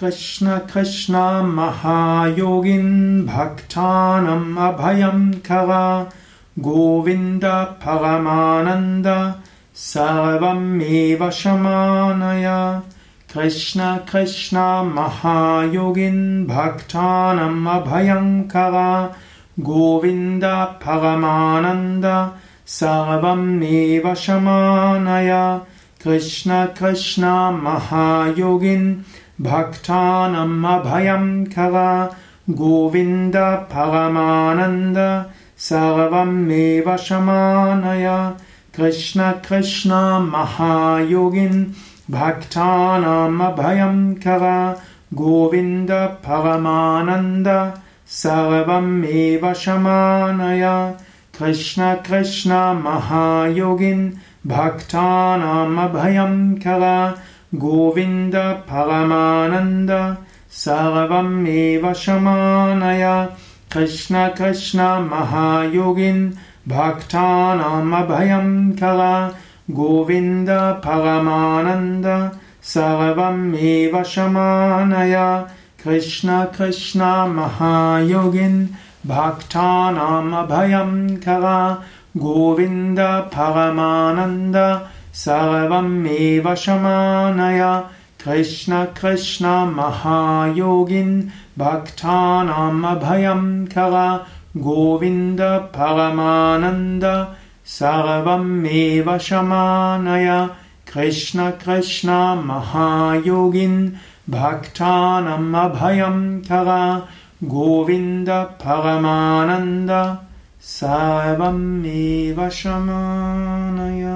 कृष्ण कृष्ण महायोगिन् भक्तानम् अभयं खव। गोविन्द परमानन्द सर्वमेव शमानय। कृष्ण कृष्ण भक्तानम् अभयं खव। गोविन्द परमानन्द सर्वमेव शमानय। कृष्ण कृष्ण महायोगिन् भक्तानम् अभयं खव गोविन्द परमानन्द सर्वमेव शमानय। कृष्ण कृष्ण महायोगिन् भक्तानाम् अभयं खव गोविन्द परमानन्द सर्वमेव शमानय। कृष्ण कृष्ण महायोगिन् भक्तानाम् अभयं खव गोविन्द परमानन्द सर्वमेव शमानय। कृष्ण कृष्ण महायोगिन् भक्तानाम् अभयं खव गोविन्द परमानन्द सर्वमेव शमानय। कृष्ण कृष्ण महायोगिन् भक्तानाम् अभयं खव गोविन्द परमानन्द सर्वमेव शमानय कृष्ण कृष्ण महायोगिन् भक्तानाम् अभयं खव गोविन्द परमानन्द सर्वमेव शमानय कृष्ण कृष्ण महायोगिन् भक्तानाम् अभयं खव गोविन्द परमानन्द सर्वमेव शमानय